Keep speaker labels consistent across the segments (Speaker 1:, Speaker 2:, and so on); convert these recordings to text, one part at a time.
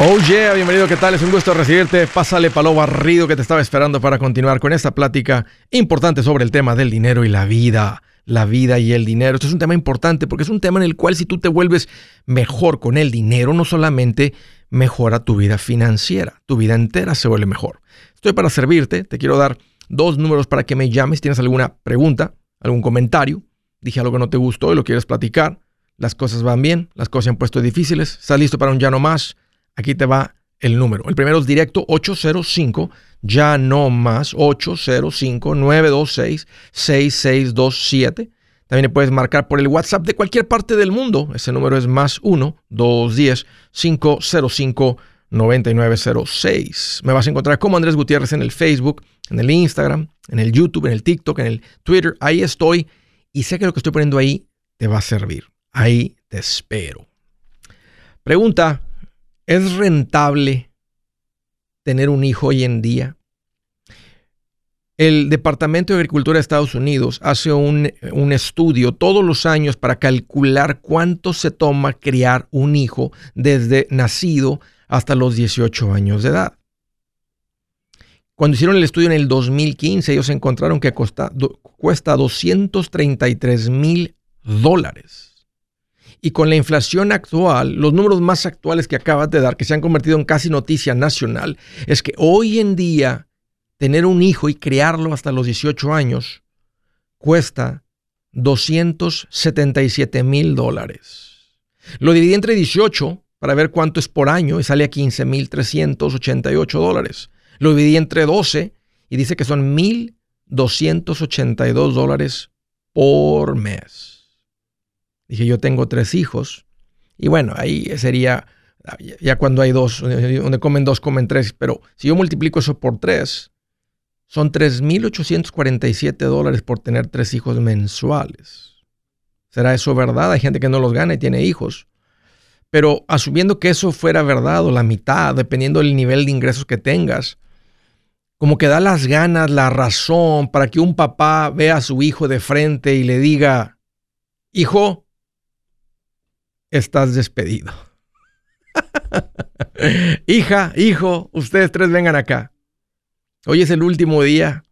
Speaker 1: Oh yeah, bienvenido, ¿qué tal? Es un gusto recibirte. Pásale palo barrido que te estaba esperando para continuar con esta plática importante sobre el tema del dinero y la vida. La vida y el dinero. Esto es un tema importante porque es un tema en el cual si tú te vuelves mejor con el dinero, no solamente mejora tu vida financiera, tu vida entera se vuelve mejor. Estoy para servirte, te quiero dar dos números para que me llames. ¿Tienes alguna pregunta, algún comentario? Dije algo que no te gustó y lo quieres platicar. Las cosas van bien, las cosas se han puesto difíciles. ¿Estás listo para un ya no más? Aquí te va el número. El primero es directo 805, ya no más, 805-926-6627. También puedes marcar por el WhatsApp de cualquier parte del mundo. Ese número es más 1-210-505-9906. Me vas a encontrar como Andrés Gutiérrez en el Facebook, en el Instagram, en el YouTube, en el TikTok, en el Twitter. Ahí estoy. Y sé que lo que estoy poniendo ahí te va a servir. Ahí te espero. Pregunta ¿Es rentable tener un hijo hoy en día? El Departamento de Agricultura de Estados Unidos hace un, estudio todos los años para calcular cuánto se toma criar un hijo desde nacido hasta los 18 años de edad. Cuando hicieron el estudio en el 2015, ellos encontraron que cuesta 233 mil dólares y con la inflación actual, los números más actuales que acabas de dar, que se han convertido en casi noticia nacional, es que hoy en día tener un hijo y criarlo hasta los 18 años cuesta 277 mil dólares. Lo dividí entre 18 para ver cuánto es por año y sale a 15 mil 388 dólares. Lo dividí entre 12 y dice que son 1.282 dólares por mes. Dije, yo tengo tres hijos. Y bueno, ahí sería, ya cuando hay dos, donde comen dos, comen tres. Pero si yo multiplico eso por tres, son 3.847 dólares por tener tres hijos mensuales. ¿Será eso verdad? Hay gente que no los gana y tiene hijos. Pero asumiendo que eso fuera verdad o la mitad, dependiendo del nivel de ingresos que tengas, como que da las ganas, la razón para que un papá vea a su hijo de frente y le diga, hijo, estás despedido. Hija, hijo, ustedes tres vengan acá. Hoy es el último día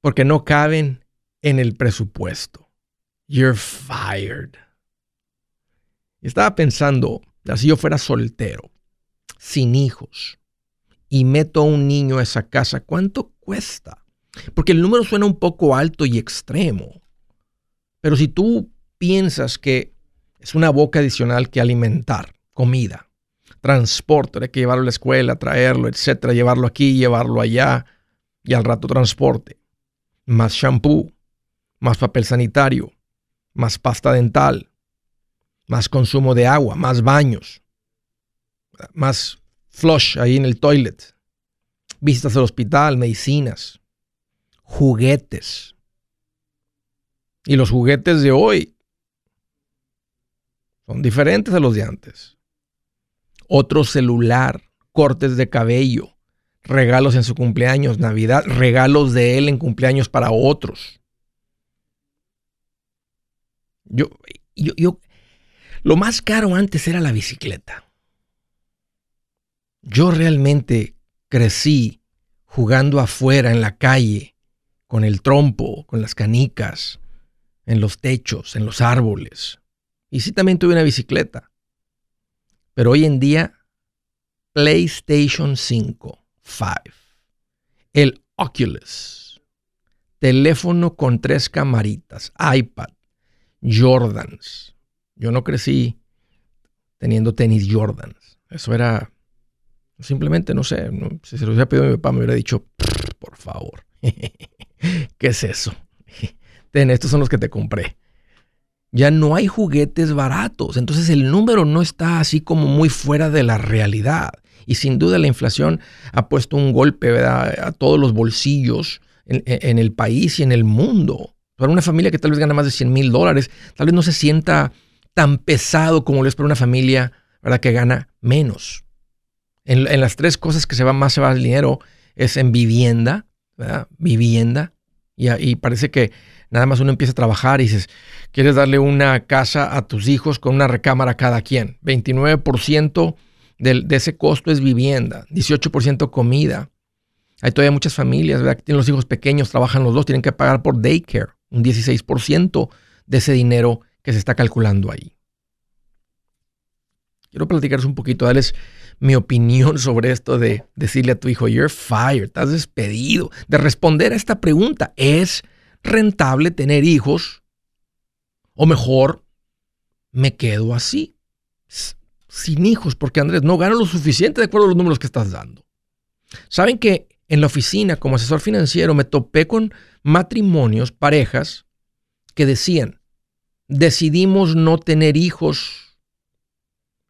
Speaker 1: porque no caben en el presupuesto. You're fired. Estaba pensando, si yo fuera soltero, sin hijos, y meto a un niño a esa casa, ¿cuánto cuesta? Porque el número suena un poco alto y extremo. Pero si tú piensas que es una boca adicional que alimentar, comida, transporte, hay que llevarlo a la escuela, traerlo, etcétera, llevarlo aquí, llevarlo allá y al rato transporte. Más shampoo, más papel sanitario, más pasta dental, más consumo de agua, más baños, más flush ahí en el toilet, visitas al hospital, medicinas, juguetes. Y los juguetes de hoy son diferentes a los de antes. Otro celular, cortes de cabello, regalos en su cumpleaños, Navidad, regalos de él en cumpleaños para otros. Yo, yo, yo, lo más caro antes era la bicicleta. Yo realmente crecí jugando afuera en la calle, con el trompo, con las canicas, en los techos, en los árboles. Y sí también tuve una bicicleta. Pero hoy en día, PlayStation 5, 5. El Oculus. Teléfono con tres camaritas. iPad. Jordans. Yo no crecí teniendo tenis Jordans. Eso era simplemente, no sé, si se lo hubiera pedido a mi papá me hubiera dicho, por favor, ¿qué es eso? Ten, estos son los que te compré ya no hay juguetes baratos. Entonces el número no está así como muy fuera de la realidad. Y sin duda la inflación ha puesto un golpe a todos los bolsillos en, el país y en el mundo. Para una familia que tal vez gana más de 100 mil dólares, tal vez no se sienta tan pesado como lo es para una familia ¿verdad? que gana menos. En, las tres cosas que se va más se va el dinero es en vivienda, vivienda, y, y parece que Nada más uno empieza a trabajar y dices, quieres darle una casa a tus hijos con una recámara cada quien. 29% de ese costo es vivienda, 18% comida. Hay todavía muchas familias que tienen los hijos pequeños, trabajan los dos, tienen que pagar por daycare, un 16% de ese dinero que se está calculando ahí. Quiero platicaros un poquito, darles mi opinión sobre esto de decirle a tu hijo, you're fired, estás despedido, de responder a esta pregunta, ¿es rentable tener hijos? O mejor, me quedo así, sin hijos, porque Andrés, no gano lo suficiente de acuerdo a los números que estás dando. Saben que en la oficina, como asesor financiero, me topé con matrimonios, parejas, que decían, decidimos no tener hijos.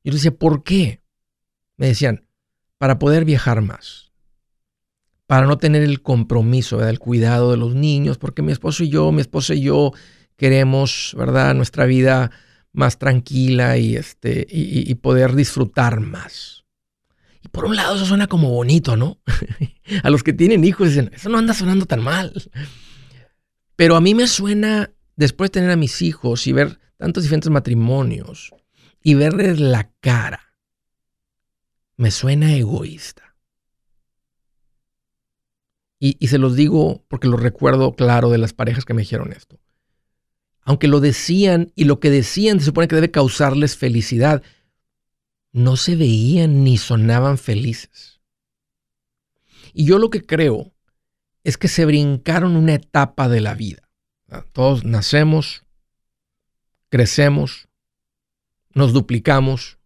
Speaker 1: Yo decía, ¿por qué? Me decían, para poder viajar más, para no tener el compromiso, del cuidado de los niños, porque mi esposo y yo, mi esposa y yo queremos, ¿verdad?, nuestra vida más tranquila y, este, y, poder disfrutar más. Y por un lado eso suena como bonito, ¿no? a los que tienen hijos dicen, eso no anda sonando tan mal. Pero a mí me suena, después de tener a mis hijos y ver tantos diferentes matrimonios y verles la cara, me suena egoísta. Y, se los digo porque lo recuerdo claro de las parejas que me dijeron esto aunque lo decían y lo que decían se supone que debe causarles felicidad, no se veían ni sonaban felices. Y yo lo que creo es que se brincaron una etapa de la vida. Todos nacemos, crecemos, nos duplicamos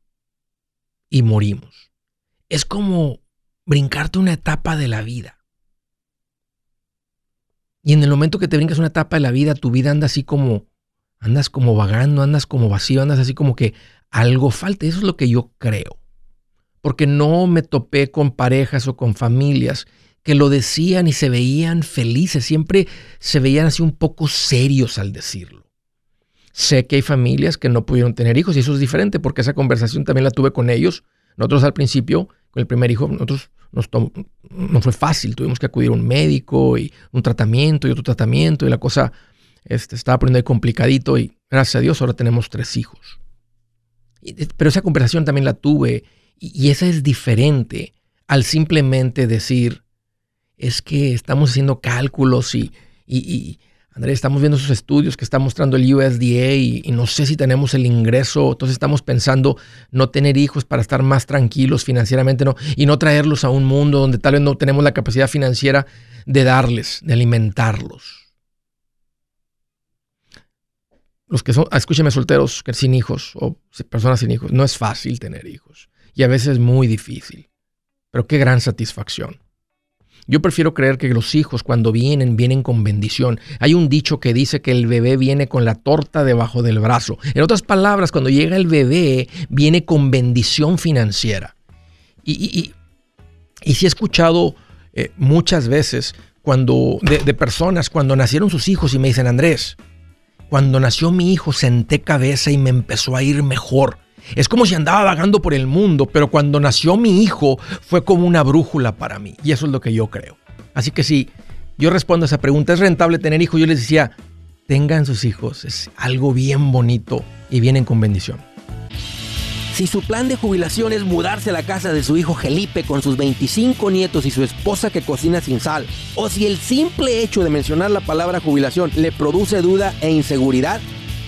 Speaker 1: y morimos. Es como brincarte una etapa de la vida. Y en el momento que te brincas una etapa de la vida, tu vida anda así como Andas como vagando, andas como vacío, andas así como que algo falta. Eso es lo que yo creo. Porque no me topé con parejas o con familias que lo decían y se veían felices. Siempre se veían así un poco serios al decirlo. Sé que hay familias que no pudieron tener hijos y eso es diferente porque esa conversación también la tuve con ellos. Nosotros al principio, el primer hijo, nosotros nos no fue fácil. Tuvimos que acudir a un médico y un tratamiento y otro tratamiento y la cosa este, estaba poniendo ahí complicadito y gracias a Dios ahora tenemos tres hijos. pero esa conversación también la tuve y, esa es diferente al simplemente decir, es que estamos haciendo cálculos y, Andrés, estamos viendo esos estudios que está mostrando el USDA y, no sé si tenemos el ingreso, entonces estamos pensando no tener hijos para estar más tranquilos financieramente no, y no traerlos a un mundo donde tal vez no tenemos la capacidad financiera de darles, de alimentarlos. los que son, ah, escúcheme solteros que sin hijos o personas sin hijos, no es fácil tener hijos y a veces es muy difícil, pero qué gran satisfacción. Yo prefiero creer que los hijos cuando vienen, vienen con bendición. Hay un dicho que dice que el bebé viene con la torta debajo del brazo. En otras palabras, cuando llega el bebé, viene con bendición financiera. Y, y, y, he escuchado eh, muchas veces cuando, de personas cuando nacieron sus hijos y me dicen, Andrés, cuando nació mi hijo senté cabeza y me empezó a ir mejor. Es como si andaba vagando por el mundo, pero cuando nació mi hijo fue como una brújula para mí. Y eso es lo que yo creo. Así que si yo respondo a esa pregunta, ¿es rentable tener hijos? Yo les decía, tengan sus hijos. Es algo bien bonito y vienen con bendición.
Speaker 2: Si su plan de jubilación es mudarse a la casa de su hijo Felipe con sus 25 nietos y su esposa que cocina sin sal, o si el simple hecho de mencionar la palabra jubilación le produce duda e inseguridad,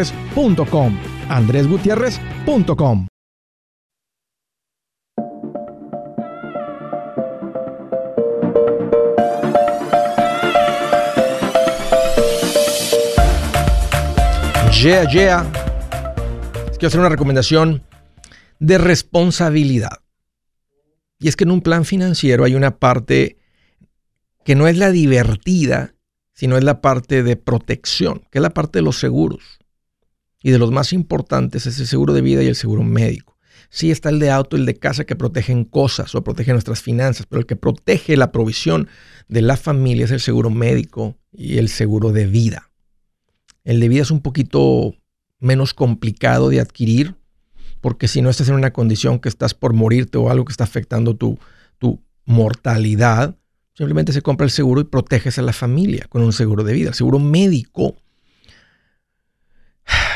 Speaker 3: andresgutierrez.com. andresgutierrez.com.
Speaker 1: Yeah, yeah. Quiero hacer una recomendación de responsabilidad. Y es que en un plan financiero hay una parte que no es la divertida, sino es la parte de protección, que es la parte de los seguros. Y de los más importantes es el seguro de vida y el seguro médico. Sí está el de auto y el de casa que protegen cosas o protegen nuestras finanzas, pero el que protege la provisión de la familia es el seguro médico y el seguro de vida. El de vida es un poquito menos complicado de adquirir, porque si no estás en una condición que estás por morirte o algo que está afectando tu, tu mortalidad, Simplemente se compra el seguro y proteges a la familia con un seguro de vida. El seguro médico,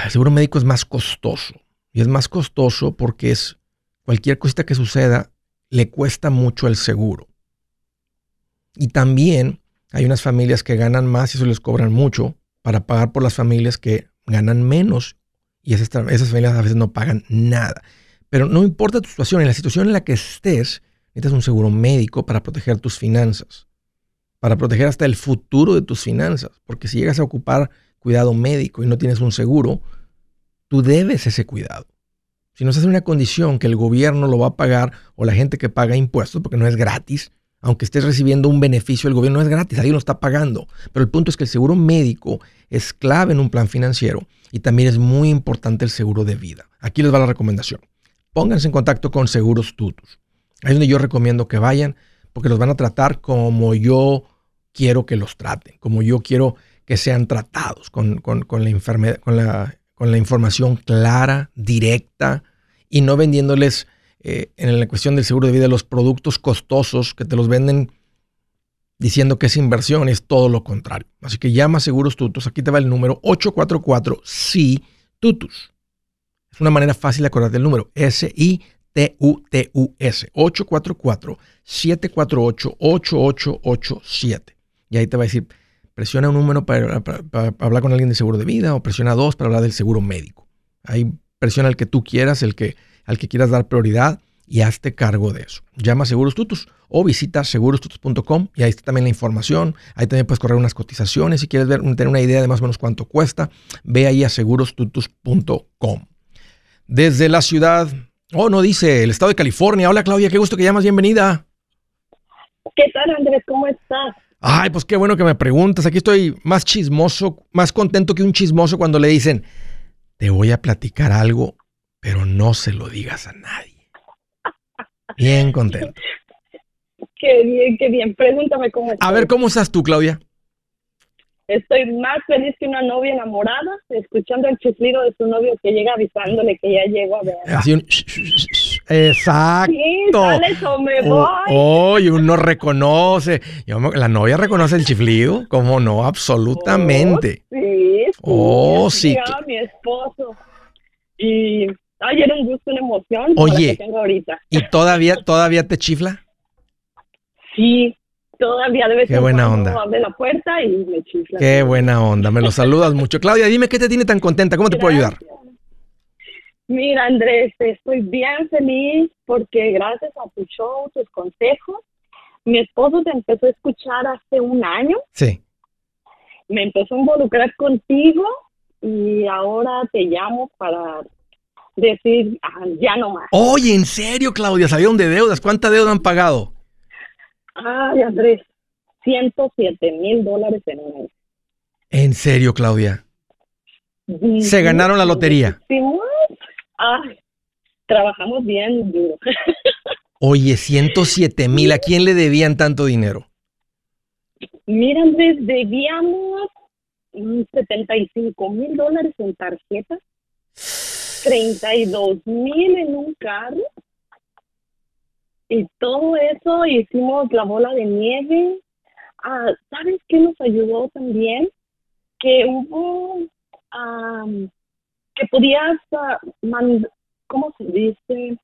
Speaker 1: el seguro médico es más costoso. Y es más costoso porque es cualquier cosita que suceda le cuesta mucho el seguro. Y también hay unas familias que ganan más y eso les cobran mucho para pagar por las familias que ganan menos y esas, esas familias a veces no pagan nada. Pero no importa tu situación, en la situación en la que estés, Necesitas un seguro médico para proteger tus finanzas, para proteger hasta el futuro de tus finanzas, porque si llegas a ocupar cuidado médico y no tienes un seguro, tú debes ese cuidado. Si no estás en una condición que el gobierno lo va a pagar o la gente que paga impuestos, porque no es gratis, aunque estés recibiendo un beneficio del gobierno, no es gratis, alguien lo está pagando. Pero el punto es que el seguro médico es clave en un plan financiero y también es muy importante el seguro de vida. Aquí les va la recomendación. Pónganse en contacto con Seguros Tutus. Ahí es donde yo recomiendo que vayan, porque los van a tratar como yo quiero que los traten, como yo quiero que sean tratados, con, la, enfermedad, con, la, con la información clara, directa, y no vendiéndoles eh, en la cuestión del seguro de vida los productos costosos que te los venden diciendo que es inversión, es todo lo contrario. Así que llama a Seguros Tutus, aquí te va el número 844 sí Tutus. Es una manera fácil de acordarte el número, S-I T-U-T-U-S, 844-748-8887. Y ahí te va a decir, presiona un número para, hablar con alguien de seguro de vida o presiona dos para hablar del seguro médico. Ahí presiona el que tú quieras, el que, al que quieras dar prioridad y hazte cargo de eso. Llama a Seguros Tutus o visita segurostutus.com y ahí está también la información. Ahí también puedes correr unas cotizaciones. Si quieres ver, tener una idea de más o menos cuánto cuesta, ve ahí a segurostutus.com. Desde la ciudad Oh, no dice el estado de California. Hola Claudia, qué gusto que llamas, bienvenida.
Speaker 4: ¿Qué tal Andrés? ¿Cómo estás?
Speaker 1: Ay, pues qué bueno que me preguntas. Aquí estoy más chismoso, más contento que un chismoso cuando le dicen, te voy a platicar algo, pero no se lo digas a nadie. Bien contento.
Speaker 4: Qué bien, qué bien. Pregúntame cómo estás.
Speaker 1: A ver, ¿cómo estás tú, Claudia?
Speaker 4: Estoy más feliz que una novia enamorada, escuchando el chiflido de su novio que llega avisándole que ya llego a ver.
Speaker 1: Así un... Exacto.
Speaker 4: Sí, sale me voy.
Speaker 1: Oh, y uno reconoce. la novia reconoce el chiflido, ¿cómo no? Absolutamente.
Speaker 4: Oh, sí, sí.
Speaker 1: Oh, sí.
Speaker 4: mi esposo. Y ay, era un gusto, una emoción.
Speaker 1: Oye,
Speaker 4: que tengo ahorita.
Speaker 1: ¿y todavía, todavía te chifla?
Speaker 4: Sí, todavía debe
Speaker 1: Qué buena onda.
Speaker 4: Abre la puerta y me chifla.
Speaker 1: Qué buena onda, me lo saludas mucho. Claudia, dime qué te tiene tan contenta, ¿cómo te puedo ayudar?
Speaker 4: Mira, Andrés, estoy bien feliz porque gracias a tu show, tus consejos, mi esposo te empezó a escuchar hace un año.
Speaker 1: Sí.
Speaker 4: Me empezó a involucrar contigo y ahora te llamo para decir, ah, ya no más.
Speaker 1: Oye, ¿en serio, Claudia? ¿Salieron de deudas? ¿Cuánta deuda han pagado?
Speaker 4: Ay, Andrés, 107 mil dólares en un año.
Speaker 1: ¿En serio, Claudia? Se ganaron la lotería.
Speaker 4: Ay, trabajamos bien duro.
Speaker 1: Oye, 107 mil, ¿a quién le debían tanto dinero?
Speaker 4: Mira, Andrés, debíamos mm, 75 mil dólares en tarjetas, 32 mil en un carro. Y todo eso hicimos la bola de nieve. Ah, ¿Sabes qué nos ayudó también? Que hubo, am, que podías, man- ¿cómo se dice?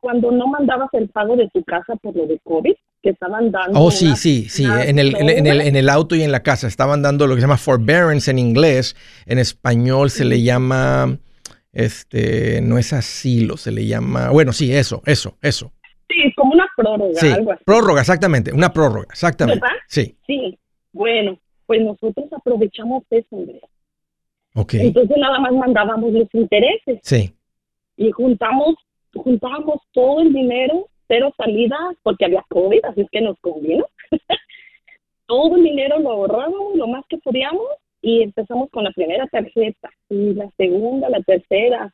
Speaker 4: Cuando no mandabas el pago de tu casa por lo de COVID, que estaban dando.
Speaker 1: Oh, sí,
Speaker 4: una-
Speaker 1: sí, sí. En el, en, el, en el auto y en la casa estaban dando lo que se llama forbearance en inglés. En español se le llama, este, no es asilo, se le llama, bueno, sí, eso, eso, eso.
Speaker 4: Sí, como una prórroga,
Speaker 1: Sí,
Speaker 4: algo así.
Speaker 1: prórroga, exactamente, una prórroga, exactamente.
Speaker 4: ¿Verdad?
Speaker 1: Sí,
Speaker 4: Sí, bueno, pues nosotros aprovechamos eso, Andrés.
Speaker 1: Ok,
Speaker 4: Entonces nada más mandábamos los intereses
Speaker 1: sí,
Speaker 4: y juntamos, juntábamos todo el dinero, cero salidas, porque había COVID, así es que nos convino. todo el dinero lo ahorrábamos lo más que podíamos y empezamos con la primera tarjeta y la segunda, la tercera.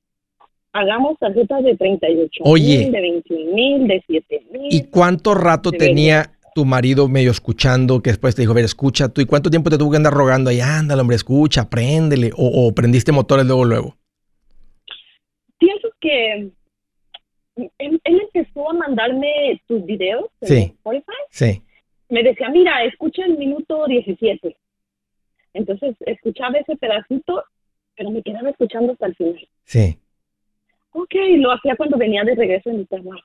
Speaker 4: Hagamos tarjetas de 38
Speaker 1: Oye.
Speaker 4: mil, de 21 mil, de 7 mil.
Speaker 1: ¿Y cuánto rato tenía tu marido medio escuchando que después te dijo, a ver, escucha tú? ¿Y cuánto tiempo te tuvo que andar rogando ahí? Ándale, hombre, escucha, préndele. O, o prendiste motores luego, luego.
Speaker 4: pienso que él, él empezó a mandarme tus videos en
Speaker 1: Sí.
Speaker 4: Spotify.
Speaker 1: Sí,
Speaker 4: Me decía, mira, escucha el minuto 17. Entonces escuchaba ese pedacito, pero me quedaba escuchando hasta el final.
Speaker 1: sí.
Speaker 4: Ok, lo hacía cuando venía de regreso en mi trabajo.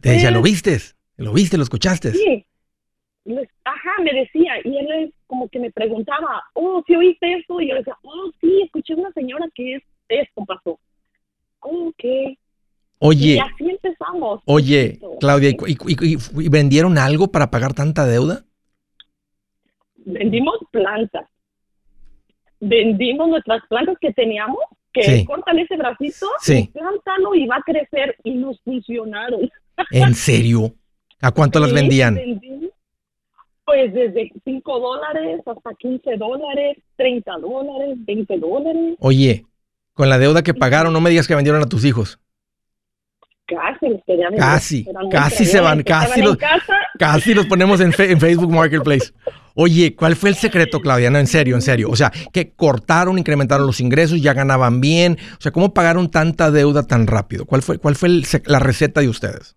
Speaker 1: Te decía, ¿lo
Speaker 4: después,
Speaker 1: viste? ¿Lo viste? ¿Lo escuchaste?
Speaker 4: Sí. Ajá, me decía, y él es como que me preguntaba, oh, ¿sí oíste eso? Y yo le decía, oh, sí, escuché una señora que es, esto pasó. Ok.
Speaker 1: Oye,
Speaker 4: Y así empezamos.
Speaker 1: oye. Claudia, ¿y, y- y- y vendieron algo para pagar tanta deuda?
Speaker 4: vendimos plantas. Vendimos nuestras plantas que teníamos, que
Speaker 1: Sí.
Speaker 4: cortan ese bracito,
Speaker 1: Sí.
Speaker 4: y plántalo y va a crecer y nos funcionaron.
Speaker 1: ¿En serio? ¿A cuánto las
Speaker 4: Sí,
Speaker 1: vendían?
Speaker 4: Pues desde 5 dólares hasta 15 dólares, 30 dólares, 20 dólares,
Speaker 1: Oye, con la deuda que pagaron, no me digas que vendieron a tus hijos.
Speaker 4: casi los.
Speaker 1: Casi, casi se van, casi los- Casi los ponemos en, fe- en Facebook Marketplace. Oye, ¿cuál fue el secreto, Claudia? No, en serio, en serio. O sea, que cortaron, incrementaron los ingresos, ya ganaban bien. O sea, ¿cómo pagaron tanta deuda tan rápido? ¿Cuál fue, cuál fue el la receta de ustedes?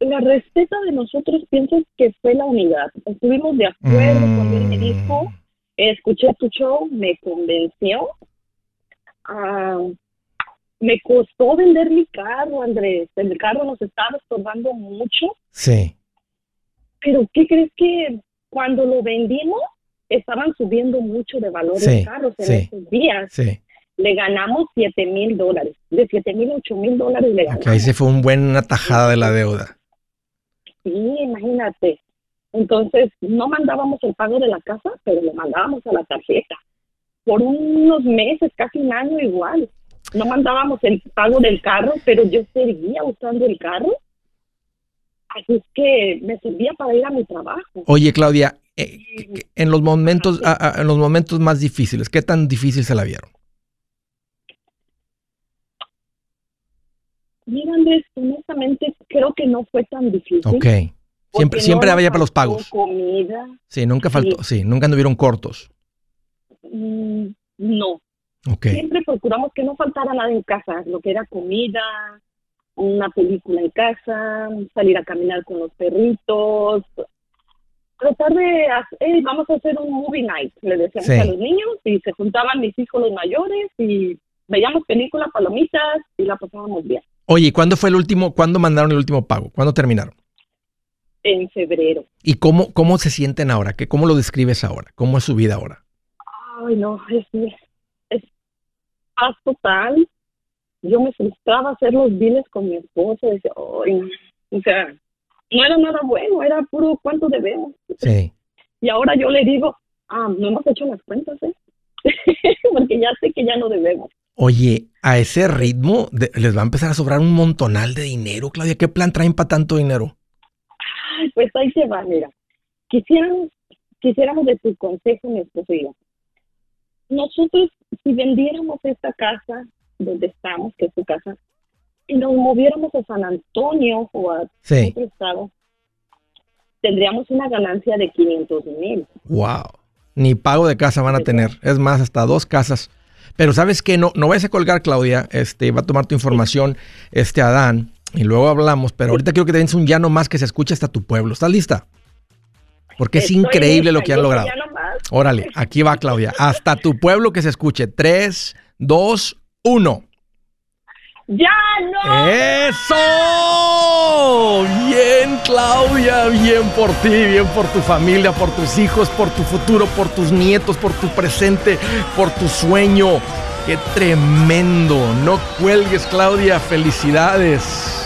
Speaker 4: La receta de nosotros pienso que fue la unidad. Estuvimos de acuerdo cuando él me dijo,
Speaker 1: Mm,
Speaker 4: escuché tu show, me convenció. Ah, me costó vender mi carro, Andrés. El carro nos estaba estorbando mucho.
Speaker 1: Sí,
Speaker 4: Pero ¿qué crees que cuando lo vendimos estaban subiendo mucho de valor
Speaker 1: Sí,
Speaker 4: los carros en
Speaker 1: sí.
Speaker 4: esos días?
Speaker 1: sí.
Speaker 4: Le ganamos 7 mil dólares. De 7 mil a 8 mil dólares le ganamos.
Speaker 1: Ok, ahí se fue un buen una tajada de la deuda.
Speaker 4: Sí, imagínate. Entonces, no mandábamos el pago de la casa, pero le mandábamos a la tarjeta. Por unos meses, casi un año igual. No mandábamos el pago del carro, pero yo seguía usando el carro. Así es que me servía para ir a mi trabajo.
Speaker 1: Oye, Claudia, eh, en los momentos, a- a- en los momentos más difíciles, ¿qué tan difícil se la vieron?
Speaker 4: Mira, Andrés, honestamente creo que no fue tan difícil.
Speaker 1: Ok. Siempre, siempre
Speaker 4: no
Speaker 1: había para los pagos.
Speaker 4: comida.
Speaker 1: Sí, nunca faltó, sí, nunca anduvieron cortos.
Speaker 4: Mm, no,
Speaker 1: Ok.
Speaker 4: siempre procuramos que no faltara nada en casa, lo que era comida, una película en casa, salir a caminar con los perritos, tratar de, hacer, "Hey, vamos a hacer un movie night, le decíamos
Speaker 1: Sí.
Speaker 4: a los niños, y se juntaban mis hijos los mayores y veíamos películas, palomitas y la pasábamos bien.
Speaker 1: Oye, ¿y cuándo fue el último, cuándo mandaron el último pago? ¿Cuándo terminaron?
Speaker 4: En febrero.
Speaker 1: ¿Y cómo, cómo se sienten ahora? ¿Qué, ¿Cómo lo describes ahora? ¿Cómo es su vida ahora?
Speaker 4: Ay, no, es, es paz total. Yo me frustraba hacer los biles con mi esposo. Decía, ay, no". o sea, no era nada bueno, era puro cuánto debemos.
Speaker 1: Sí.
Speaker 4: Y ahora yo le digo, ah, no hemos hecho las cuentas, ¿eh? Porque ya sé que ya no debemos.
Speaker 1: Oye, a ese ritmo de- les va a empezar a sobrar un montonal de dinero, Claudia. ¿Qué plan traen para tanto dinero?
Speaker 4: Ay, pues ahí se va, mira. Quisiéramos, quisiéramos de tu consejo, mi esposo y yo. Nosotros, si vendiéramos esta casa donde estamos, que es tu casa, y nos moviéramos a San Antonio o a
Speaker 1: Sí.
Speaker 4: otro estado, tendríamos una ganancia de 500 mil.
Speaker 1: Wow. Ni pago de casa van a tener. Es más, hasta dos casas. Pero sabes que no, no vayas a colgar, Claudia. Este, va a tomar tu información, este Adán, y luego hablamos. Pero ahorita quiero que te des un llano más que se escuche hasta tu pueblo. ¿Estás lista? Porque es increíble lo que han logrado. Órale, aquí va Claudia. Hasta tu pueblo que se escuche. 3, 2, 1.
Speaker 4: ¡Ya no!
Speaker 1: ¡Eso! Bien, Claudia, bien por ti, bien por tu familia, por tus hijos, por tu futuro, por tus nietos, por tu presente, por tu sueño. ¡Qué tremendo! No cuelgues, Claudia. Felicidades.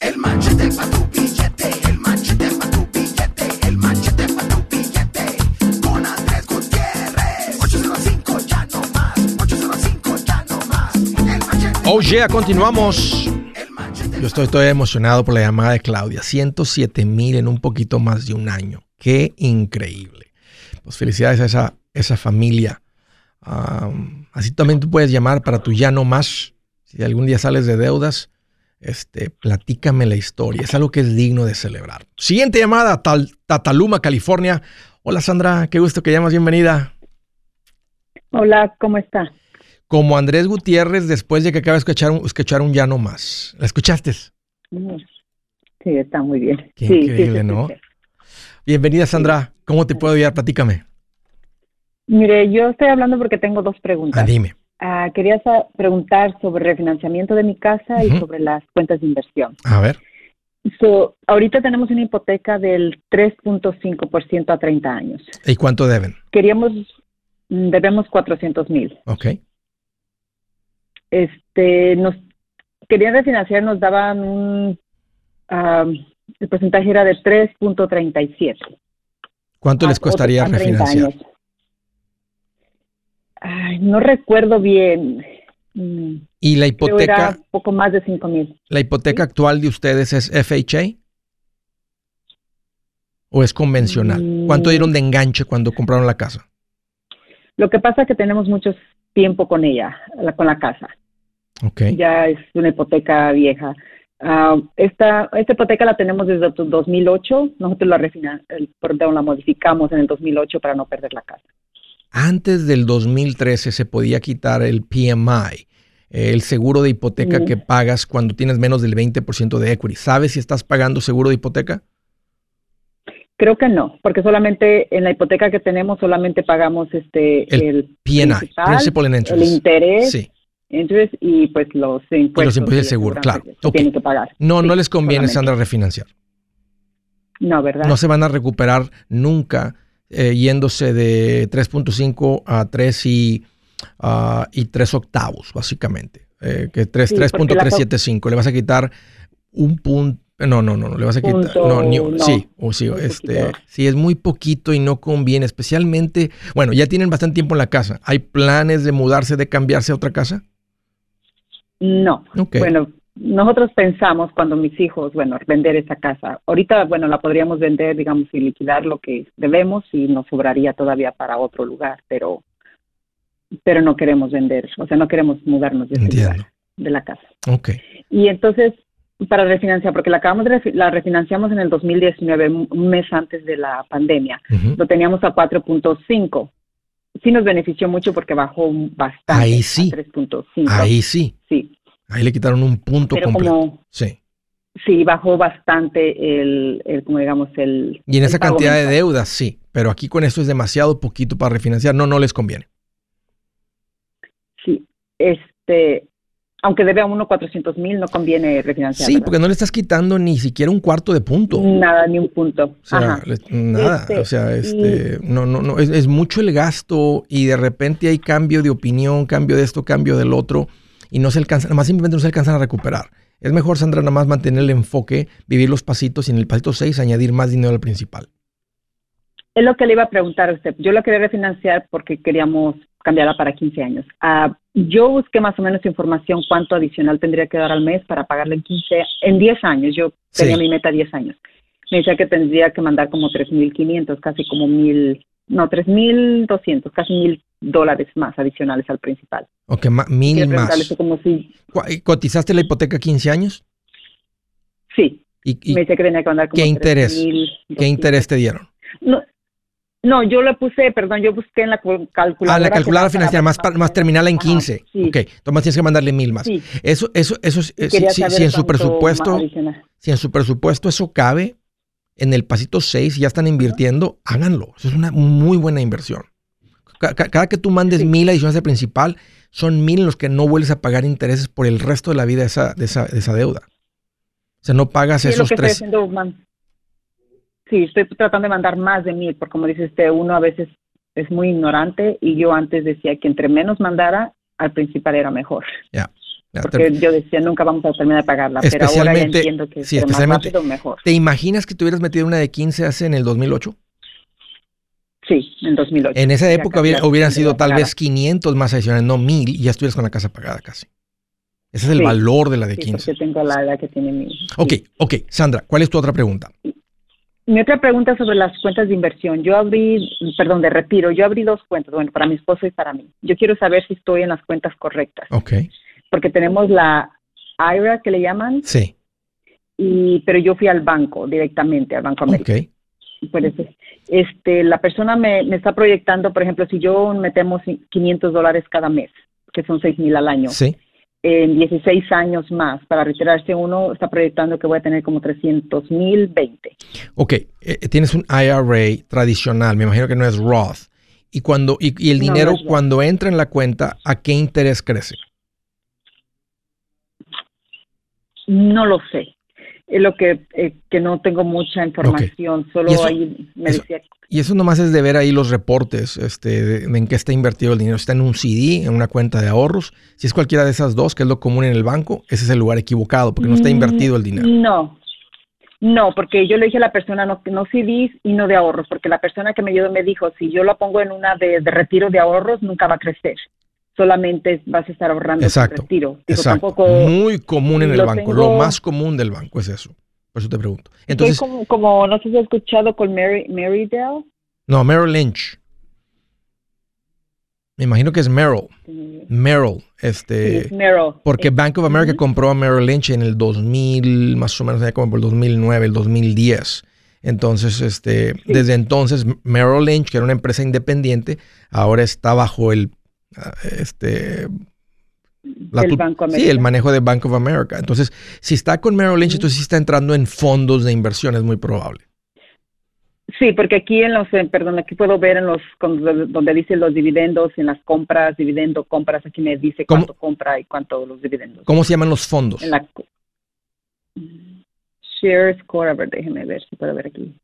Speaker 5: El machete pa' tu billete, el machete pa' tu billete, el machete pa' tu billete. Con Andrés Gutiérrez. 805 ya no más, 805 ya no más. El
Speaker 1: Oh yeah, continuamos. Yo estoy todavía emocionado por la llamada de Claudia. 107 mil en un poquito más de un año. Qué increíble. Pues felicidades a esa, esa familia. Am, así también tú puedes llamar para tu ya no más. Si algún día sales de deudas, este, platícame la historia. Es algo que es digno de celebrar. Siguiente llamada, Tal- Tataluma, California. Hola Sandra, qué gusto que llamas. Bienvenida.
Speaker 6: Hola, ¿cómo está?
Speaker 1: Como Andrés Gutiérrez, después de que acaba de escuchar un, escuchar un ya no más. ¿La escuchaste?
Speaker 6: Sí, está muy bien.
Speaker 1: Qué
Speaker 6: Sí,
Speaker 1: increíble,
Speaker 6: sí,
Speaker 1: ¿no? Bienvenida, Sandra. ¿Cómo te puedo ayudar? Platícame.
Speaker 6: Mire, yo estoy hablando porque tengo dos
Speaker 1: Ah,
Speaker 6: preguntas.
Speaker 1: dime.
Speaker 6: Ah, quería preguntar sobre refinanciamiento de mi casa y sobre las cuentas de inversión.
Speaker 1: A ver.
Speaker 6: So, ahorita tenemos una hipoteca del 3.5% a 30 años.
Speaker 1: ¿Y cuánto deben?
Speaker 6: Queríamos, mm, debemos 400 mil.
Speaker 1: Ok.
Speaker 6: Este, nos querían refinanciar, nos daban un, ah, el porcentaje era de 3.37.
Speaker 1: ¿Cuánto les
Speaker 6: a-
Speaker 1: costaría
Speaker 6: a 30
Speaker 1: refinanciar?
Speaker 6: años. No recuerdo bien.
Speaker 1: ¿Y la
Speaker 6: era
Speaker 1: hipoteca,
Speaker 6: poco más de 5 mil.
Speaker 1: la hipoteca actual de ustedes es FHA? ¿O es convencional?
Speaker 6: Mm.
Speaker 1: ¿Cuánto dieron de enganche cuando compraron la casa?
Speaker 6: Lo que pasa es que tenemos mucho tiempo con ella, la- con la casa.
Speaker 1: Ok.
Speaker 6: Ya es una hipoteca vieja. Ah, esta, esta hipoteca la tenemos desde el 2008. Nosotros la, refina- el- perdón, la modificamos en el 2008 para no perder la casa.
Speaker 1: Antes del 2013 se podía quitar el PMI, el seguro de hipoteca que pagas cuando tienes menos del 20% de equity. ¿Sabes si estás pagando seguro de hipoteca?
Speaker 6: Creo que no, porque solamente en la hipoteca que tenemos solamente pagamos este
Speaker 1: El
Speaker 6: el,
Speaker 1: PNI,
Speaker 6: principal,
Speaker 1: and
Speaker 6: el
Speaker 1: Interest.
Speaker 6: interés,
Speaker 1: Sí.
Speaker 6: interest y pues los impuestos.
Speaker 1: impuestos y el
Speaker 6: de
Speaker 1: seguro,
Speaker 6: aseguranza
Speaker 1: claro.
Speaker 6: que tienen que pagar.
Speaker 1: No, no les conviene,
Speaker 6: solamente.
Speaker 1: Sandra, refinanciar.
Speaker 6: No, ¿verdad?
Speaker 1: No se van a recuperar nunca eh, yéndose de 3.5 a 3 y, ah, y 3 octavos, básicamente. Eh, que 3,
Speaker 6: Sí, porque la
Speaker 1: 3.375. Le vas a quitar un punto. No, no, no, no, le vas a quitar.
Speaker 6: Punto,
Speaker 1: no, ni-
Speaker 6: no.
Speaker 1: sí, o sí,
Speaker 6: Muy
Speaker 1: este,
Speaker 6: poquito.
Speaker 1: sí, es muy poquito y no conviene, especialmente. Bueno, ya tienen bastante tiempo en la casa. ¿Hay planes de mudarse, de cambiarse a otra casa?
Speaker 6: No. Bueno, nosotros pensamos cuando mis hijos, bueno, vender esa casa. Ahorita, bueno, la podríamos vender, digamos, y liquidar lo que debemos y nos sobraría todavía para otro lugar, pero pero no queremos vender, o sea, no queremos mudarnos de ese lugar, de la casa.
Speaker 1: Ok.
Speaker 6: Y entonces, para refinanciar, porque la acabamos de la refinanciamos en el 2019, un mes antes de la pandemia. Lo teníamos a 4.5. Sí nos benefició mucho porque bajó bastante.
Speaker 1: Ahí sí.
Speaker 6: A 3.5.
Speaker 1: Ahí sí.
Speaker 6: Sí.
Speaker 1: Ahí le quitaron un punto
Speaker 6: pero
Speaker 1: completo.
Speaker 6: como
Speaker 1: Sí.
Speaker 6: sí bajó bastante el, el como digamos el
Speaker 1: Y en
Speaker 6: el
Speaker 1: esa cantidad de deudas, sí. Pero aquí con esto es demasiado poquito para refinanciar. No, no les conviene.
Speaker 6: Sí, este, aunque debe a uno 400 mil, no conviene refinanciar.
Speaker 1: Sí,
Speaker 6: ¿verdad?
Speaker 1: porque no le estás quitando ni siquiera un cuarto de punto.
Speaker 6: Nada, ni un punto.
Speaker 1: O sea,
Speaker 6: Ajá.
Speaker 1: le- nada,
Speaker 6: Este,
Speaker 1: o sea, este, no, no, no, es, es mucho el gasto y de repente hay cambio de opinión, cambio de esto, cambio del otro y no se alcanza, más simplemente no se alcanzan a recuperar. Es mejor, Sandra, nada más mantener el enfoque, vivir los pasitos y en el pasito 6 añadir más dinero al principal.
Speaker 6: Es lo que le iba a preguntar a usted. Yo lo quería refinanciar porque queríamos cambiarla para 15 años. Ah, yo busqué más o menos información cuánto adicional tendría que dar al mes para pagarle en 15, en 10 años. Yo tenía
Speaker 1: Sí.
Speaker 6: mi meta 10 años. Me decía que tendría que mandar como 3.500, casi como mil, no, 3.200, casi mil dólares más adicionales al principal.
Speaker 1: Ok,
Speaker 6: eso como si,
Speaker 1: ¿Cu- ¿Cotizaste la hipoteca 15 años?
Speaker 6: sí,
Speaker 1: ¿Y, y
Speaker 6: me decía que tenía que mandar como
Speaker 1: qué interés?
Speaker 6: 3,200.
Speaker 1: qué interés te dieron?
Speaker 6: No, no, yo le puse, perdón, yo busqué en la cu- calculadora.
Speaker 1: Ah, la calculadora financiera, más, más
Speaker 6: o
Speaker 1: terminarla en
Speaker 6: menos.
Speaker 1: 15.
Speaker 6: Ajá, sí,
Speaker 1: Ok, entonces tienes que mandarle mil más.
Speaker 6: sí.
Speaker 1: Eso, eso, eso, es- eh, si, en su presupuesto, si en su presupuesto eso cabe, en el pasito 6 ya están invirtiendo, háganlo. Eso es una muy buena inversión. Ca- ca- Cada, que tú mandes
Speaker 6: Sí.
Speaker 1: mil adicionales al principal, son mil en los que no vuelves a pagar intereses por el resto de la vida de esa, de esa, de esa deuda. O sea, no pagas
Speaker 6: Sí, es lo
Speaker 1: esos
Speaker 6: que estoy
Speaker 1: tres.
Speaker 6: haciendo, man. Sí, estoy tratando de mandar más de mil, porque como dice usted, uno a veces es muy ignorante y yo antes decía que entre menos mandara, al principal era mejor.
Speaker 1: Ya,
Speaker 6: Porque yo decía, nunca vamos a terminar de pagarla, pero ahora ya
Speaker 1: Especialmente-
Speaker 6: entiendo que
Speaker 1: sí,
Speaker 6: entre más rápido, mejor.
Speaker 1: ¿Te imaginas que te hubieras metido una de 15 hace en el 2008?
Speaker 6: Sí, en 2008.
Speaker 1: En esa época hubiera- hubieran sido tal
Speaker 6: pagada.
Speaker 1: vez 500 más adicionales, no 1000, y ya estuvieras con la casa pagada casi. Ese es el
Speaker 6: Sí.
Speaker 1: valor de la de
Speaker 6: Sí,
Speaker 1: 15.
Speaker 6: porque tengo la edad que tiene mi...
Speaker 1: Ok, ok. Sandra, ¿cuál es tu otra pregunta?
Speaker 6: Mi otra pregunta es sobre las cuentas de inversión. Yo abrí, perdón, de retiro. Yo abrí dos cuentas, bueno, para mi esposo y para mí. Yo quiero saber si estoy en las cuentas correctas,
Speaker 1: Ok,
Speaker 6: porque tenemos la IRA que le llaman,
Speaker 1: sí,
Speaker 6: y pero yo fui al banco directamente, al Banco América.
Speaker 1: ok.
Speaker 6: Por eso, este, la persona me, me está proyectando, por ejemplo, si yo metemos 500 dólares cada mes, que son 6 mil al año,
Speaker 1: Sí,
Speaker 6: en 16 años más, para retirarse uno está proyectando que voy a tener como 300 mil 20.
Speaker 1: ok. Eh, tienes un IRA tradicional, me imagino que no es Roth. Y, cuando, y, y el dinero
Speaker 6: no
Speaker 1: cuando entra en la cuenta, ¿a qué interés crece?
Speaker 6: No lo sé. Es lo que, eh, que no tengo mucha información, solo
Speaker 1: eso-
Speaker 6: ahí me
Speaker 1: eso-
Speaker 6: decía,
Speaker 1: Y eso nomás es de ver ahí los reportes, este, de- en qué está invertido el dinero. Si está en un CD, en una cuenta de ahorros. Si es cualquiera de esas dos, que es lo común en el banco, ese es el lugar equivocado, porque no está
Speaker 6: Mm,
Speaker 1: invertido el dinero.
Speaker 6: No, no, porque yo le dije a la persona no, no CDs y no de ahorros, porque la persona que me ayudó me dijo, si yo lo pongo en una de, de retiro de ahorros, nunca va a crecer. Solamente vas a estar ahorrando tu
Speaker 1: Exacto,
Speaker 6: retiro. Digo,
Speaker 1: Exacto. Muy común en el banco. Lo más común del banco es eso. Por eso te pregunto. Entonces,
Speaker 6: como, como, no sé si has escuchado con Mary, Marydale.
Speaker 1: no, Merrill Lynch. Me imagino que es Merrill. Merrill. Este,
Speaker 6: es Merrill.
Speaker 1: porque Bank of America compró a Merrill Lynch en el 2000, más o menos, como por el 2009, el 2010. Entonces, este, desde entonces, Merrill Lynch, que era una empresa independiente, ahora está bajo el, este, la tut-
Speaker 6: Banco
Speaker 1: Sí, el manejo de Bank of America. Entonces, si está con Merrill Lynch, entonces sí está entrando en fondos de inversión, es muy probable.
Speaker 6: Sí, porque aquí en los, eh, perdón, aquí puedo ver en los, donde dice los dividendos, en las compras, dividendo, compras, aquí me dice
Speaker 1: ¿Cómo?
Speaker 6: cuánto compra y cuánto los dividendos.
Speaker 1: ¿Cómo se llaman los fondos?
Speaker 6: En la co- Share Score, a ver, déjeme ver si puedo ver aquí.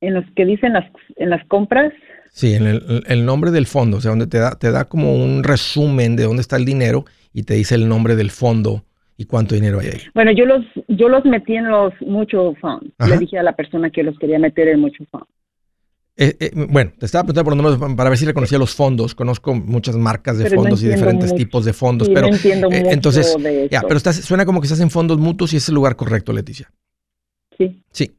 Speaker 6: En los que dicen las, en las compras,
Speaker 1: Sí, en el, el nombre del fondo, o sea, donde te da, te da como un resumen de dónde está el dinero y te dice el nombre del fondo y cuánto dinero hay ahí.
Speaker 6: bueno, yo los, yo los metí en los mutual funds.
Speaker 1: Ajá.
Speaker 6: Le dije a la persona que los quería meter en mutual funds.
Speaker 1: Eh, eh, bueno, te estaba preguntando por números para ver si reconocía los fondos. Conozco muchas marcas de
Speaker 6: Pero no
Speaker 1: fondos y diferentes
Speaker 6: mucho.
Speaker 1: tipos de fondos,
Speaker 6: Sí,
Speaker 1: pero
Speaker 6: no entiendo
Speaker 1: eh,
Speaker 6: mucho
Speaker 1: entonces,
Speaker 6: de
Speaker 1: ya, pero estás, suena como que estás en fondos mutuos y es el lugar correcto, Leticia.
Speaker 6: Sí,
Speaker 1: Sí.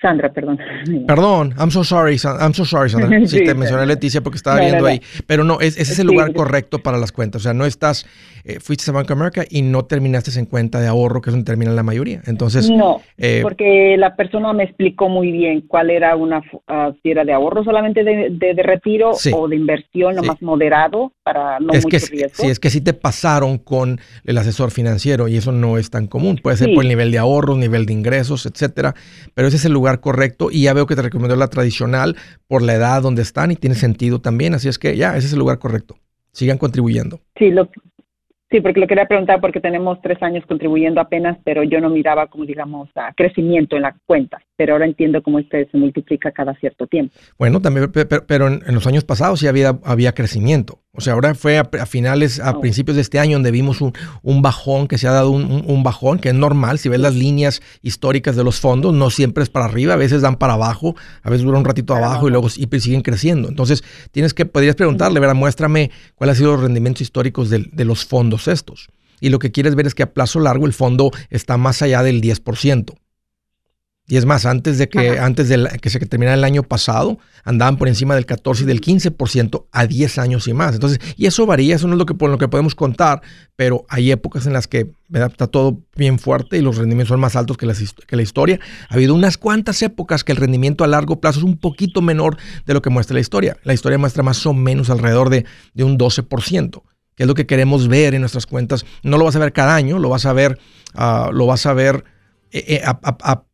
Speaker 6: Sandra, perdón.
Speaker 1: Perdón, I'm so sorry, I'm so sorry, Sandra. Sí,
Speaker 6: Sí,
Speaker 1: te mencioné Leticia porque estaba
Speaker 6: No,
Speaker 1: viendo
Speaker 6: no.
Speaker 1: ahí. Pero no, es, ese es el
Speaker 6: Sí,
Speaker 1: lugar
Speaker 6: sí.
Speaker 1: correcto para las cuentas. O sea, no estás, eh, fuiste a Bank of America y no terminaste en cuenta de ahorro, que es donde terminan la mayoría. Entonces,
Speaker 6: no,
Speaker 1: eh,
Speaker 6: porque la persona me explicó muy bien cuál era una, ah, si era de ahorro solamente de, de- de retiro o de inversión, lo más moderado, para no
Speaker 1: es
Speaker 6: mucho
Speaker 1: que,
Speaker 6: riesgo.
Speaker 1: sí, es que sí te pasaron con el asesor financiero y eso no es tan común. Puede ser
Speaker 6: Sí.
Speaker 1: por el nivel de ahorros, nivel de ingresos, etcétera. Pero ese es el lugar correcto y ya veo que te recomendó la tradicional por la edad donde están y tiene sentido también. Así es que ya, ese es el lugar correcto. Sigan contribuyendo.
Speaker 6: Sí, lo, sí, porque lo quería preguntar porque tenemos tres años contribuyendo apenas, pero yo no miraba como, digamos, a crecimiento en la cuenta. Pero ahora entiendo cómo este se multiplica cada cierto tiempo.
Speaker 1: Bueno, también, pe- pe- pero en, en los años pasados sí había, había crecimiento. O sea, ahora fue a, a finales, a
Speaker 6: Oh.
Speaker 1: principios de este año donde vimos un, un bajón, que se ha dado un, un- bajón, que es normal. Si ves las líneas históricas de los fondos, no siempre es para arriba, a veces dan para abajo, a veces dura un ratito
Speaker 6: Para
Speaker 1: abajo y
Speaker 6: abajo.
Speaker 1: luego y pues siguen creciendo. Entonces, tienes que, podrías preguntarle, ¿verdad? Muéstrame cuáles han sido los rendimientos históricos del- de, los fondos estos. Y lo que quieres ver es que a plazo largo el fondo está más allá del 10%. Y es más, antes de que,
Speaker 6: Ajá.
Speaker 1: antes de la- que se terminara el año pasado, andaban por encima del 14 y del 15% a 10 años y más. Entonces, y eso varía, eso no es lo que, por lo que podemos contar, pero hay épocas en las que ¿verdad? está todo bien fuerte y los rendimientos son más altos que, hist- que la historia. Ha habido unas cuantas épocas que el rendimiento a largo plazo es un poquito menor de lo que muestra la historia. La historia muestra más o menos alrededor de, de un 12%, que es lo que queremos ver en nuestras cuentas. No lo vas a ver cada año, lo vas a ver, ah, lo vas a ver eh, eh, a- a- a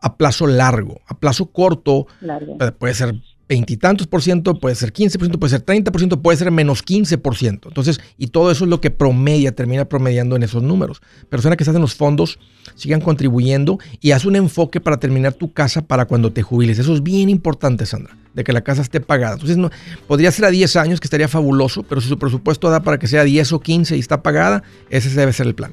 Speaker 1: a plazo largo. A plazo corto
Speaker 6: Largo.
Speaker 1: puede ser veintitantos por ciento, puede ser 15 por ciento, puede ser 30 por ciento, puede ser menos 15 por ciento. Entonces, y todo eso es lo que promedia, termina promediando en esos números. Personas que están en los fondos sigan contribuyendo y haz un enfoque para terminar tu casa para cuando te jubiles. Eso es bien importante, Sandra, de que la casa esté pagada. Entonces, no, podría ser a 10 años, que estaría fabuloso, pero si su presupuesto da para que sea 10 o 15 y está pagada, ese debe ser el plan.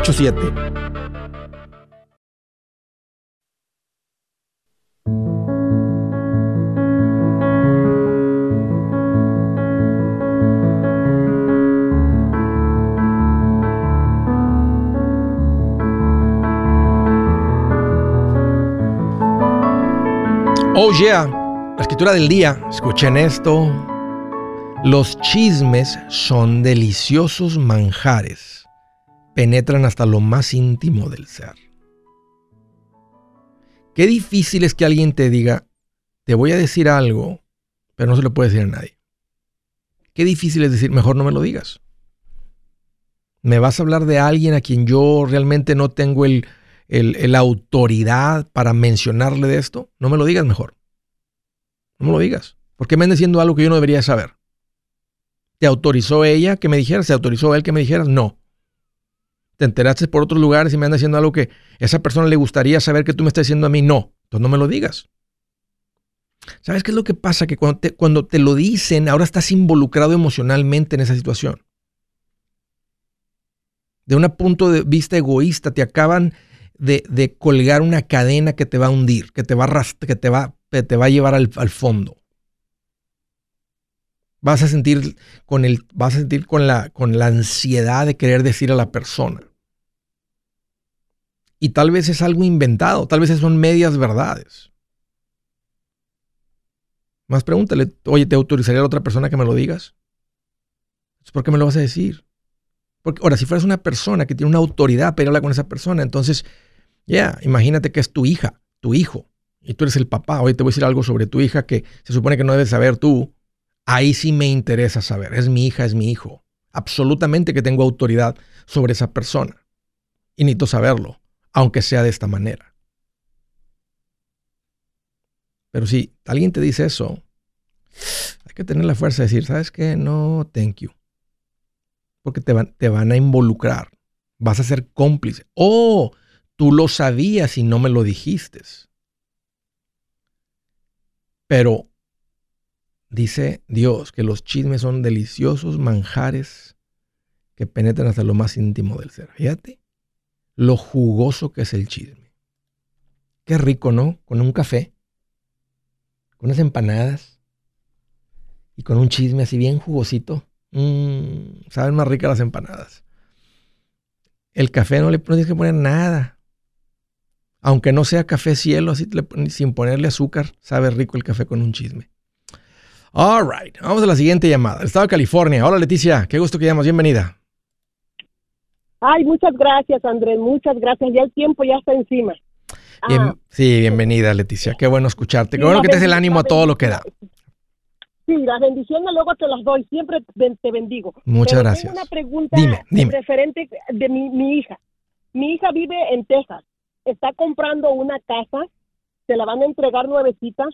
Speaker 1: Oh yeah, la escritura del día, escuchen esto. Los chismes son deliciosos manjares, penetran hasta lo más íntimo del ser. Qué difícil es que alguien te diga, te voy a decir algo, pero no se lo puede decir a nadie. Qué difícil es decir, mejor no me lo digas. Me vas a hablar de alguien a quien yo realmente no tengo el, el- autoridad para mencionarle de esto, no me lo digas mejor. No me lo digas. ¿Por qué me andas diciendo algo que yo no debería saber? ¿Te autorizó ella que me dijeras? ¿Se autorizó él que me dijeras? No. ¿Te enteraste por otros lugares y me andas diciendo algo que esa persona le gustaría saber que tú me estás diciendo a mí? No. Entonces no me lo digas. ¿Sabes qué es lo que pasa? Que cuando te, cuando te lo dicen, ahora estás involucrado emocionalmente en esa situación. De un punto de vista egoísta, te acaban de, de colgar una cadena que te va a hundir, que te va a, que te va, que te va a llevar al, al fondo. Vas a sentir con el, vas a sentir con la, con la ansiedad de querer decir a la persona. Y tal vez es algo inventado, tal vez son medias verdades. Más pregúntale, oye, ¿te autorizaría a otra persona que me lo digas? ¿Por qué me lo vas a decir? Porque ahora, si fueras una persona que tiene una autoridad para hablar con esa persona, entonces, ya, imagínate que es tu hija, tu hijo, y tú eres el papá. Oye, te voy a decir algo sobre tu hija que se supone que no debes saber tú. Ahí sí me interesa saber. Es mi hija, es mi hijo. Absolutamente que tengo autoridad sobre esa persona. Y necesito saberlo, aunque sea de esta manera. Pero si alguien te dice eso, hay que tener la fuerza de decir, ¿sabes qué? No, thank you porque te van, te van a involucrar. Vas a ser cómplice. Oh, tú lo sabías y no me lo dijiste. Pero dice Dios que los chismes son deliciosos manjares que penetran hasta lo más íntimo del ser. Fíjate lo jugoso que es el chisme. Qué rico, ¿no? Con un café, con unas empanadas y con un chisme así bien jugosito. Mmm, saben más ricas las empanadas. El café no le tienes que poner nada. Aunque no sea café cielo, así sin ponerle azúcar, sabe rico el café con un chisme. All right, vamos a la siguiente llamada. El estado de California. Hola Leticia, qué gusto que llamas. Bienvenida.
Speaker 7: Ay, muchas gracias, Andrés, muchas gracias. Ya el tiempo ya está encima.
Speaker 1: Bien-
Speaker 7: Ah,
Speaker 1: sí, bienvenida Leticia. Qué bueno escucharte. Qué bueno que te des el ánimo a todo lo que da.
Speaker 7: sí, las bendiciones luego te las doy, siempre te, te bendigo.
Speaker 1: Muchas
Speaker 7: Pero
Speaker 1: gracias.
Speaker 7: Tengo una pregunta
Speaker 1: Dime, dime.
Speaker 7: referente de mi, mi hija. Mi hija vive en Texas, está comprando una casa, se la van a entregar nuevecita.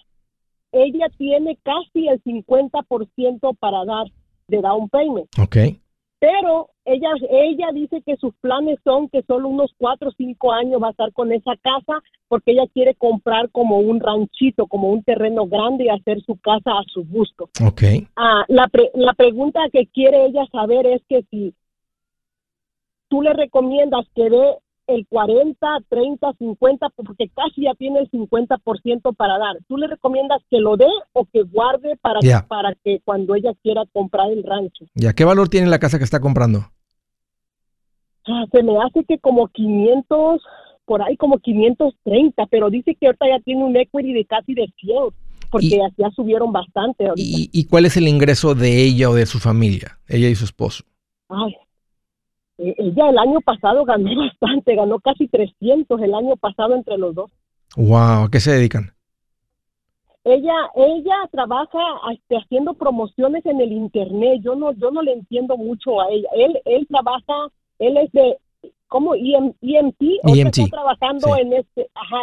Speaker 7: Ella tiene casi el 50% para dar de down payment.
Speaker 1: Ok.
Speaker 7: Pero ella ella dice que sus planes son que solo unos cuatro o cinco años va a estar con esa casa porque ella quiere comprar como un ranchito, como un terreno grande y hacer su casa a su gusto.
Speaker 1: Ok.
Speaker 7: Ah, la, pre- la pregunta que quiere ella saber es que si tú le recomiendas que dé el 40, 30, 50, porque casi ya tiene el 50% para dar. ¿Tú le recomiendas que lo dé o que guarde para,
Speaker 1: Ya.
Speaker 7: para que cuando ella quiera comprar el rancho?
Speaker 1: ¿Ya qué valor tiene la casa que está comprando?
Speaker 7: Ah, se me hace que como 500, por ahí como 530, pero dice que ahorita ya tiene un equity de casi de 100, porque
Speaker 1: Y-
Speaker 7: ya, subieron bastante ahorita.
Speaker 1: ¿Y, y cuál es el ingreso de ella o de su familia? Ella y su esposo.
Speaker 7: Ay, ella el año pasado ganó bastante, ganó casi 300 el año pasado entre los dos.
Speaker 1: Wow, ¿a qué se dedican?
Speaker 7: Ella ella trabaja este, haciendo promociones en el internet. Yo no yo no le entiendo mucho a ella. Él él trabaja, él es de ¿cómo EM, EMT? Ahorita
Speaker 1: EMT,
Speaker 7: está trabajando
Speaker 1: sí.
Speaker 7: en este ajá,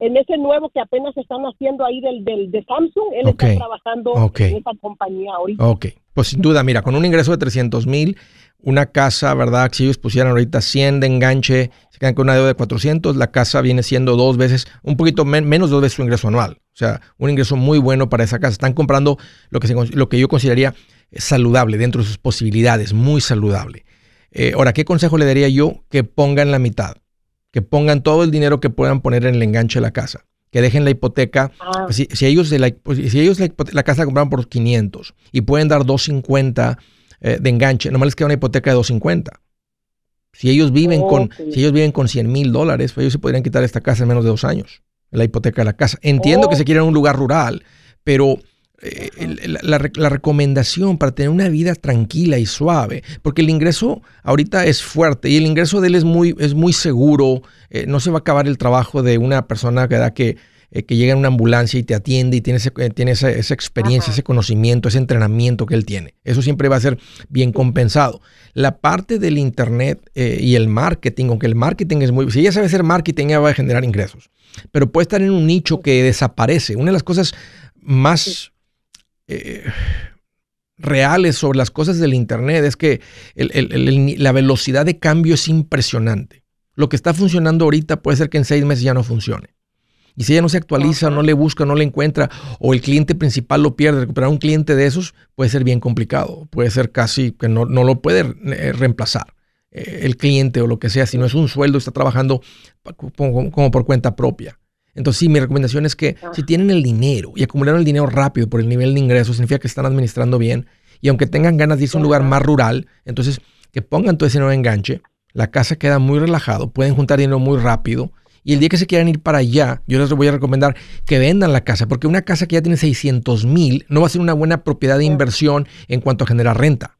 Speaker 7: en ese nuevo que apenas están haciendo ahí del, del de Samsung. Él está trabajando
Speaker 1: ok.
Speaker 7: en esa compañía ahorita.
Speaker 1: Ok, pues sin duda, mira, con un ingreso de 300 mil, una casa, ¿verdad? Si ellos pusieran ahorita 100 de enganche, se quedan con una deuda de 400, la casa viene siendo dos veces, un poquito men- menos dos veces su ingreso anual. O sea, un ingreso muy bueno para esa casa. Están comprando lo que, se lo que yo consideraría saludable, dentro de sus posibilidades, muy saludable. Eh, ahora, ¿qué consejo le daría yo? Que pongan la mitad, que pongan todo el dinero que puedan poner en el enganche de la casa, que dejen la hipoteca
Speaker 7: Ah,
Speaker 1: si, si ellos, la, pues si ellos la, casa la compraron por 500 y pueden dar 250 eh, de enganche, nomás les queda una hipoteca de 250. Si ellos viven con, si ellos viven con 100 mil dólares, pues ellos se podrían quitar esta casa en menos de dos años, la hipoteca de la casa. Entiendo que
Speaker 7: Oh.
Speaker 1: se quieren un lugar rural, pero eh, el- la, la rec- la recomendación para tener una vida tranquila y suave, porque el ingreso ahorita es fuerte y el ingreso de él es muy, es muy seguro, eh, no se va a acabar el trabajo de una persona que da que, eh, que llega en una ambulancia y te atiende y tiene, ese- tiene esa, esa experiencia,
Speaker 7: Ajá.
Speaker 1: ese conocimiento, ese entrenamiento que él tiene. Eso siempre va a ser bien compensado. La parte del Internet y el marketing, aunque el marketing es muy... Si ella sabe hacer marketing, ella va a generar ingresos. Pero puede estar en un nicho que desaparece. Una de las cosas más eh, reales sobre las cosas del Internet es que el- el- el- la velocidad de cambio es impresionante. Lo que está funcionando ahorita puede ser que en seis meses ya no funcione. Y si ella no se actualiza, no le busca, no le encuentra, o el cliente principal lo pierde, recuperar un cliente de esos puede ser bien complicado. Puede ser casi que no, no lo puede eh, reemplazar eh, el cliente o lo que sea. Si no es un sueldo, está trabajando como por cuenta propia. Entonces, sí, mi recomendación es que si tienen el dinero y acumularon el dinero rápido por el nivel de ingresos, significa que están administrando bien. Y aunque tengan ganas de irse a un lugar más rural, entonces que pongan todo ese nuevo enganche, la casa queda muy relajado, pueden juntar dinero muy rápido. Y el día que se quieran ir para allá, yo les voy a recomendar que vendan la casa, porque una casa que ya tiene 600 mil no va a ser una buena propiedad de inversión en cuanto a generar renta.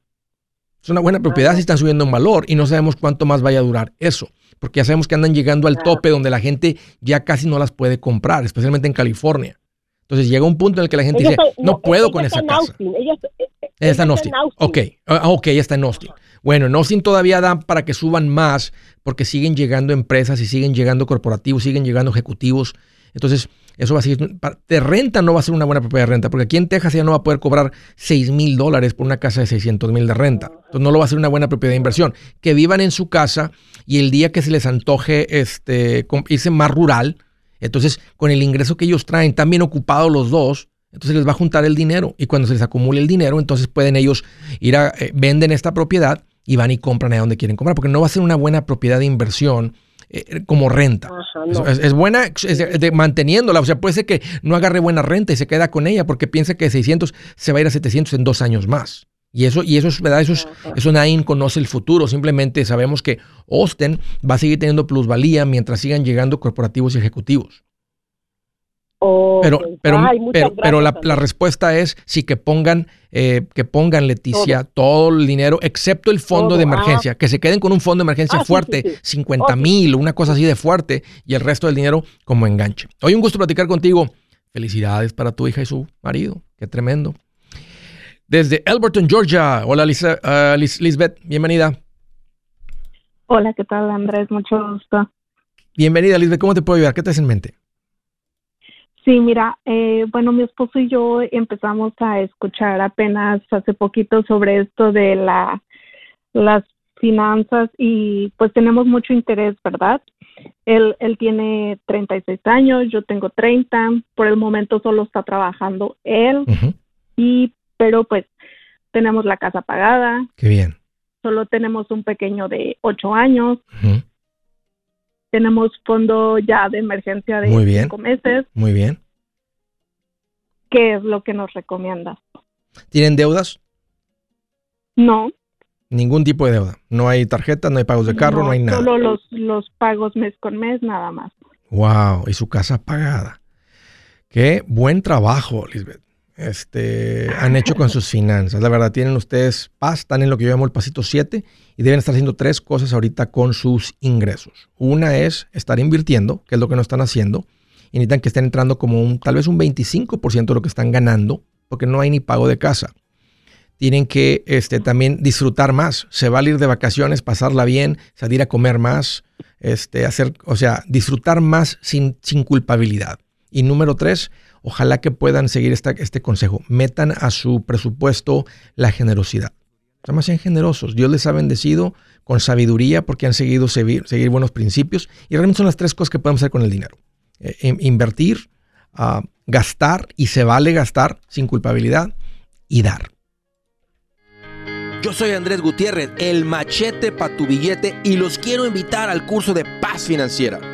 Speaker 1: Es una buena propiedad si están subiendo en valor y no sabemos cuánto más vaya a durar eso, porque ya sabemos que andan llegando al tope donde la gente ya casi no las puede comprar, especialmente en California. Entonces llega un punto en el que la gente dice, no, puedo con esa casa.
Speaker 7: Austin, ella está- eh,
Speaker 1: En Ella está en Austin. Ok, ah, ok, ella está en Austin. Bueno, en Austin todavía dan para que suban más porque siguen llegando empresas y siguen llegando corporativos, siguen llegando ejecutivos. Entonces, eso va a seguir. De renta no va a ser una buena propiedad de renta porque aquí en Texas ya no va a poder cobrar 6 mil dólares por una casa de 600 mil de renta. Entonces, no lo va a ser una buena propiedad de inversión. Que vivan en su casa y el día que se les antoje este, irse más rural, entonces con el ingreso que ellos traen, tan bien ocupados los dos, entonces les va a juntar el dinero y cuando se les acumule el dinero, entonces pueden ellos ir a, eh, venden esta propiedad y van y compran ahí donde quieren comprar, porque no va a ser una buena propiedad de inversión eh, como renta.
Speaker 7: Ajá,
Speaker 1: Es,
Speaker 7: no.
Speaker 1: es- es buena es de- de manteniéndola, o sea, puede ser que no agarre buena renta y se queda con ella porque piensa que de 600 se va a ir a 700 en dos años más. Y eso, y eso es verdad, eso, es, eso nadie conoce el futuro, simplemente sabemos que Austin va a seguir teniendo plusvalía mientras sigan llegando corporativos y ejecutivos. Pero, pero,
Speaker 7: Ay, muchas
Speaker 1: pero, pero la, respuesta es sí que pongan, eh, que pongan, Leticia, todo. el dinero, excepto el fondo
Speaker 7: Todo,
Speaker 1: de
Speaker 7: ah.
Speaker 1: emergencia, que se queden con un fondo de emergencia
Speaker 7: Ah,
Speaker 1: fuerte,
Speaker 7: sí, sí.
Speaker 1: 50
Speaker 7: Ok.
Speaker 1: mil, una cosa así de fuerte, y el resto del dinero como enganche. Hoy un gusto platicar contigo. Felicidades para tu hija y su marido. Qué tremendo. Desde Elberton, Georgia. Hola, Lisa- Lis- Lisbeth. Bienvenida.
Speaker 8: Hola, ¿qué tal Andrés? Mucho gusto.
Speaker 1: Bienvenida, Lisbeth. ¿Cómo te puedo ayudar? ¿Qué te hace en mente?
Speaker 8: Sí, mira, eh, bueno, mi esposo y yo empezamos a escuchar apenas hace poquito sobre esto de la las finanzas y pues tenemos mucho interés, ¿verdad? Él, él tiene 36 años, yo tengo 30, por el momento solo está trabajando él y pero pues tenemos la casa pagada,
Speaker 1: Qué bien.
Speaker 8: solo tenemos un pequeño de 8 años. Tenemos fondo ya de emergencia de
Speaker 1: Muy bien.
Speaker 8: 5 meses.
Speaker 1: Muy bien.
Speaker 8: ¿Qué es lo que nos recomiendas?
Speaker 1: ¿Tienen deudas?
Speaker 8: No,
Speaker 1: Ningún tipo de deuda. No hay tarjeta, no hay pagos de carro, no, hay nada.
Speaker 8: Solo los, los pagos mes con mes, nada más.
Speaker 1: Wow, y su casa pagada. Qué buen trabajo, Lisbeth. Este, han hecho con sus finanzas. La verdad, tienen ustedes paz, están en lo que yo llamo el pasito 7 y deben estar haciendo tres cosas ahorita con sus ingresos. Una es estar invirtiendo, que es lo que no están haciendo, y necesitan que estén entrando como un, tal vez un 25% de lo que están ganando, porque no hay ni pago de casa. Tienen que este, también disfrutar más. Se va a ir de vacaciones, pasarla bien, salir a comer más, este, hacer, o sea, disfrutar más sin, sin culpabilidad. Y número tres, ojalá que puedan seguir este consejo. Metan a su presupuesto la generosidad. O sea, sean generosos. Dios les ha bendecido con sabiduría porque han seguido seguir, buenos principios. Y realmente son las tres cosas que podemos hacer con el dinero. Eh, in- invertir, ah, gastar, y se vale gastar sin culpabilidad, y dar.
Speaker 2: Yo soy Andrés Gutiérrez, el machete para tu billete y los quiero invitar al curso de paz financiera.